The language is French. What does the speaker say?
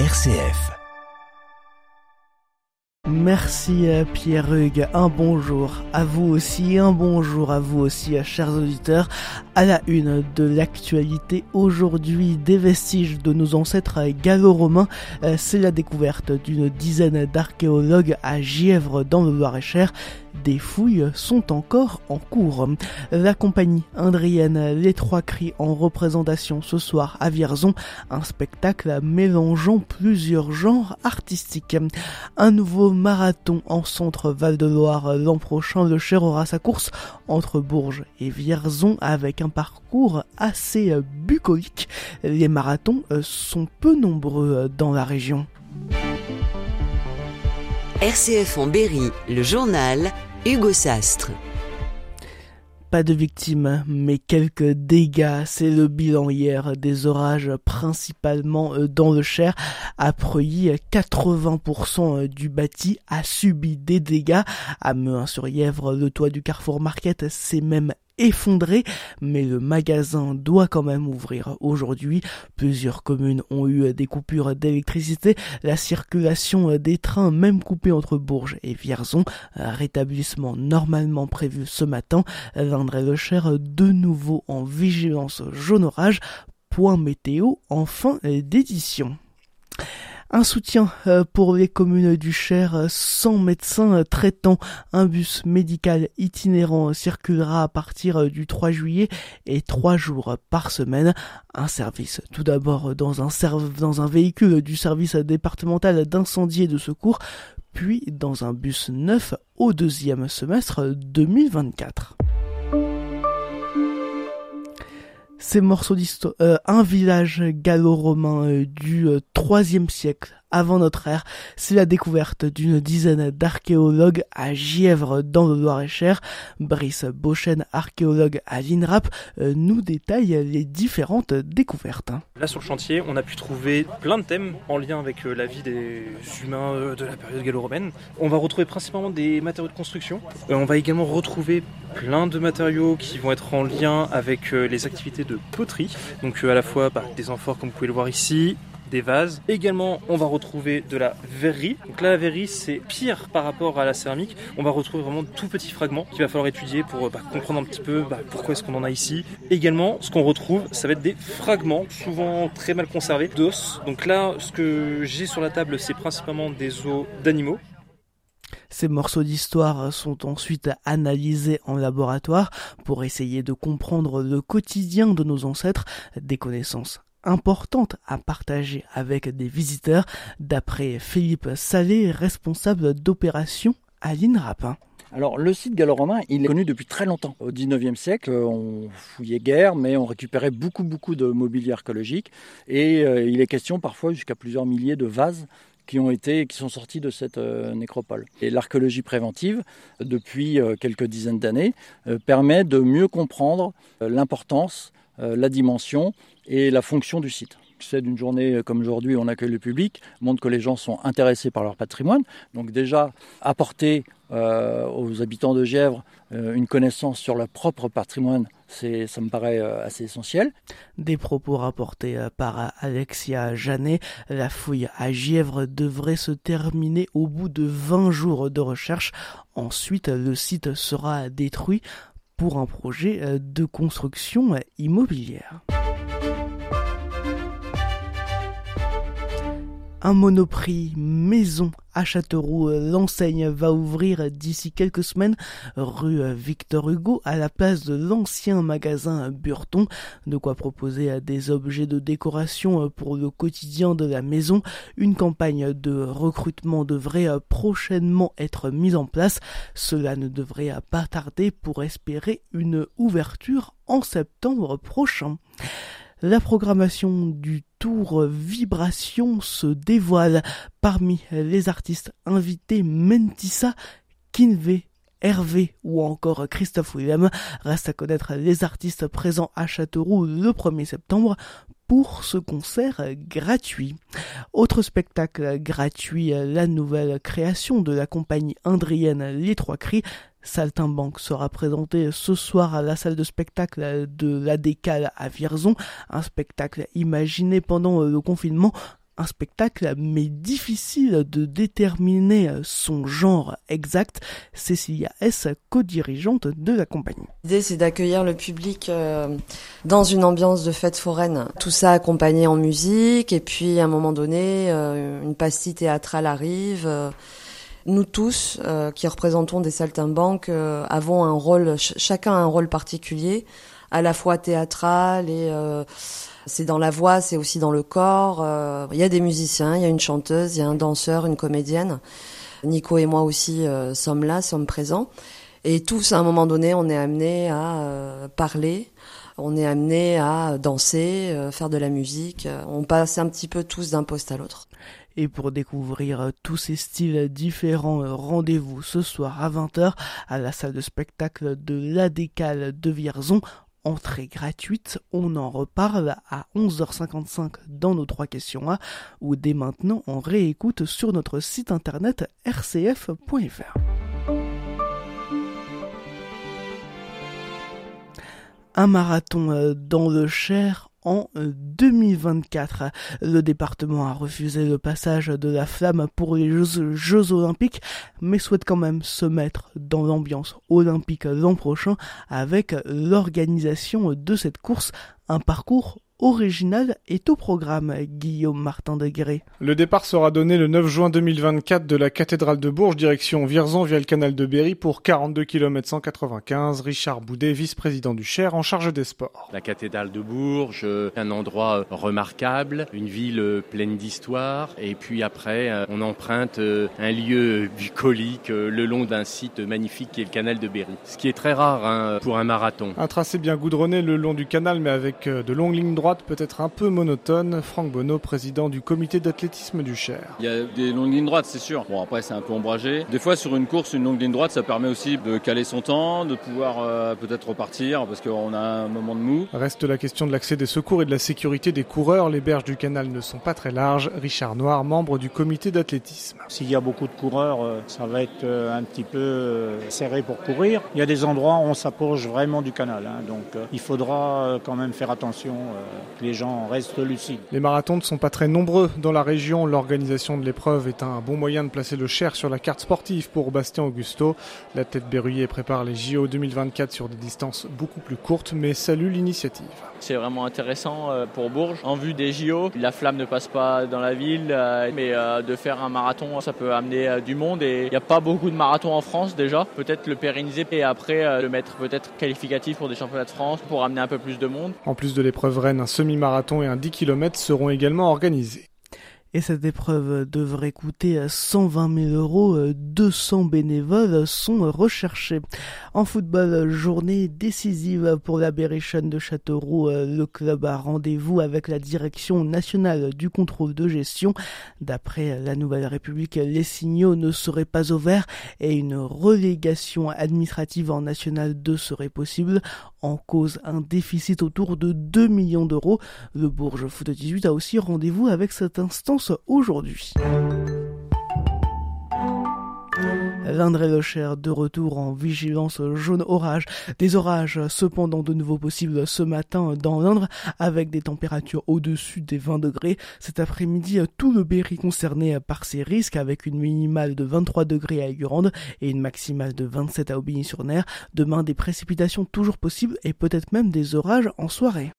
RCF. Merci euh, Pierre Hugues, un bonjour à vous aussi, un bonjour à vous aussi, euh, chers auditeurs. À la une de l'actualité aujourd'hui, des vestiges de nos ancêtres gallo-romains, euh, c'est la découverte d'une dizaine d'archéologues à Gièvre dans le Loir-et-Cher des fouilles sont encore en cours. La compagnie indrienne Les Trois Cris en représentation ce soir à Vierzon, un spectacle mélangeant plusieurs genres artistiques. Un nouveau marathon en centre Val-de-Loire l'an prochain, le Cher aura sa course entre Bourges et Vierzon avec un parcours assez bucolique. Les marathons sont peu nombreux dans la région. RCF en Berry, le journal Hugo Sastre. Pas de victimes, mais quelques dégâts. C'est le bilan hier des orages, principalement euh, dans le Cher. À Preuilly, 80% du bâti a subi des dégâts. À Meuin-sur-Yèvre, le toit du Carrefour Market s'est même effondré, mais le magasin doit quand même ouvrir aujourd'hui. Plusieurs communes ont eu des coupures d'électricité, la circulation des trains même coupée entre Bourges et Vierzon, rétablissement normalement prévu ce matin, l'Indre Cher de nouveau en vigilance jaune orage, point météo en fin d'édition. Un soutien euh, pour les communes du Cher, sans médecins traitant. Un bus médical itinérant circulera à partir du 3 juillet et trois jours par semaine. Un service tout d'abord dans un, dans un véhicule du service départemental d'incendie et de secours, puis dans un bus neuf au deuxième semestre 2024. Ces morceaux d'histoire, euh, un village gallo-romain euh, du euh, troisième siècle avant notre ère, c'est la découverte d'une dizaine d'archéologues à Gièvre dans le Loir-et-Cher. Brice Beauchesne, archéologue à l'INRAP, nous détaille les différentes découvertes. Là sur le chantier, on a pu trouver plein de thèmes en lien avec la vie des humains de la période gallo-romaine. On va retrouver principalement des matériaux de construction. On va également retrouver plein de matériaux qui vont être en lien avec les activités de poterie. Donc à la fois bah, des amphores comme vous pouvez le voir ici, des vases. Également, on va retrouver de la verrerie. Donc là, la verrerie, c'est pire par rapport à la céramique. On va retrouver vraiment de tout petits fragments qu'il va falloir étudier pour bah, comprendre un petit peu bah, pourquoi est-ce qu'on en a ici. Également, ce qu'on retrouve, ça va être des fragments, souvent très mal conservés, d'os. Donc là, ce que j'ai sur la table, c'est principalement des os d'animaux. Ces morceaux d'histoire sont ensuite analysés en laboratoire pour essayer de comprendre le quotidien de nos ancêtres, des connaissances importantes à partager avec des visiteurs, d'après Philippe Salé, responsable d'opération à l'INRAP. Alors le site gallo-romain, il est connu depuis très longtemps. Au 19e siècle, on fouillait guère, mais on récupérait beaucoup beaucoup de mobilier archéologique et euh, il est question parfois jusqu'à plusieurs milliers de vases qui ont été, qui sont sortis de cette euh, nécropole. Et l'archéologie préventive, depuis euh, quelques dizaines d'années, permet de mieux comprendre l'importance, la dimension et la fonction du site c'est d'une journée comme aujourd'hui, on accueille le public, montre que les gens sont intéressés par leur patrimoine. Donc déjà, apporter aux habitants de Gièvre une connaissance sur leur propre patrimoine, c'est, ça me paraît assez essentiel. Des propos rapportés par Alexia Janet. La fouille à Gièvre devrait se terminer au bout de 20 jours de recherche. Ensuite, le site sera détruit pour un projet de construction immobilière. Un monoprix maison à Châteauroux. L'enseigne va ouvrir d'ici quelques semaines rue Victor Hugo à la place de l'ancien magasin Burton. De quoi proposer des objets de décoration pour le quotidien de la maison. Une campagne de recrutement devrait prochainement être mise en place. Cela ne devrait pas tarder pour espérer une ouverture en septembre prochain. La programmation du tour Vibration se dévoile. Parmi les artistes invités, Mentissa, Kinve, Hervé ou encore Christophe Willem. Reste à connaître les artistes présents à Châteauroux le 1er septembre pour ce concert gratuit. Autre spectacle gratuit, la nouvelle création de la compagnie indrienne Les Trois Cris Saltimbanque sera présenté ce soir à la salle de spectacle de la Décale à Vierzon, un spectacle imaginé pendant le confinement un spectacle, mais difficile de déterminer son genre exact. Cécilia S, co-dirigeante de la compagnie. L'idée, c'est d'accueillir le public euh, dans une ambiance de fête foraine. Tout ça accompagné en musique, et puis à un moment donné, euh, une pastille théâtrale arrive. Nous tous, euh, qui représentons des saltimbanques, avons un rôle, chacun a un rôle particulier, à la fois théâtral et c'est dans la voix, c'est aussi dans le corps. Euh, il y a des musiciens, il y a une chanteuse, il y a un danseur, une comédienne. Nico et moi aussi euh, sommes là, sommes présents. Et tous, à un moment donné, on est amené à euh, parler, on est amené à danser, faire de la musique. On passe un petit peu tous d'un poste à l'autre. Et pour découvrir tous ces styles différents, rendez-vous ce soir à 20h à la salle de spectacle de la Décale de Vierzon entrée gratuite. On en reparle à 11h55 dans nos trois questions A ou dès maintenant on réécoute sur notre site internet rcf.fr. Un marathon euh, dans le Cher en 2024. Le département a refusé le passage de la flamme pour les Jeux, olympiques, mais souhaite quand même se mettre dans l'ambiance olympique l'an prochain avec l'organisation de cette course, un parcours original est au programme, Guillaume Martin de Le départ sera donné le 9 juin 2024 de la cathédrale de Bourges, direction Vierzon via le canal de Berry pour 42 km 195. Richard Boudet, vice-président du Cher en charge des sports. La cathédrale de Bourges, un endroit remarquable, une ville pleine d'histoire. Et puis après, on emprunte un lieu bucolique le long d'un site magnifique qui est le canal de Berry. Ce qui est très rare hein, pour un marathon. Un tracé bien goudronné le long du canal, mais avec de longues lignes droites peut-être un peu monotone. Franck Bonneau, président du comité d'athlétisme du Cher. Il y a des longues lignes droites, c'est sûr. Bon, après, c'est un peu ombragé. Des fois, sur une course, une longue ligne droite, ça permet aussi de caler son temps, de pouvoir euh, peut-être repartir parce qu'on a un moment de mou. Reste la question de l'accès des secours et de la sécurité des coureurs. Les berges du canal ne sont pas très larges. Richard Noir, membre du comité d'athlétisme. S'il y a beaucoup de coureurs, euh, ça va être euh, un petit peu serré pour courir. Il y a des endroits où on s'approche vraiment du canal. Hein. donc, il faudra quand même faire attention que les gens restent lucides. Les marathons ne sont pas très nombreux dans la région. L'organisation de l'épreuve est un bon moyen de placer le Cher sur la carte sportive pour Bastien Augusto. La tête berruyer prépare les JO 2024 sur des distances beaucoup plus courtes, mais salue l'initiative. C'est vraiment intéressant euh, pour Bourges. En vue des JO, la flamme ne passe pas dans la ville, euh, mais euh, de faire un marathon, ça peut amener du monde. Et il n'y a pas beaucoup de marathons en France déjà. Peut-être le pérenniser et après le mettre peut-être qualificatif pour des championnats de France pour amener un peu plus de monde. En plus de l'épreuve Rennes, un semi-marathon et un 10 km seront également organisés et cette épreuve devrait coûter 120 000 euros. 200 bénévoles sont recherchés. En football, journée décisive pour la de Châteauroux. Le club a rendez-vous avec la direction nationale du contrôle de gestion. D'après la Nouvelle République, les signaux ne seraient pas ouverts et une relégation administrative en National 2 serait possible. En cause un déficit autour de 2 millions d'euros. Le Bourges Foot 18 a aussi rendez-vous avec cette instance aujourd'hui. L'Indre et le Cher de retour en vigilance jaune orage. Des orages cependant de nouveau possibles ce matin dans l'Indre avec des températures au-dessus des 20 degrés. Cet après-midi, tout le Berry concerné par ces risques avec une minimale de 23 degrés à Aigurande et une maximale de 27 à Aubigny-sur-Ner. Demain, des précipitations toujours possibles et peut-être même des orages en soirée.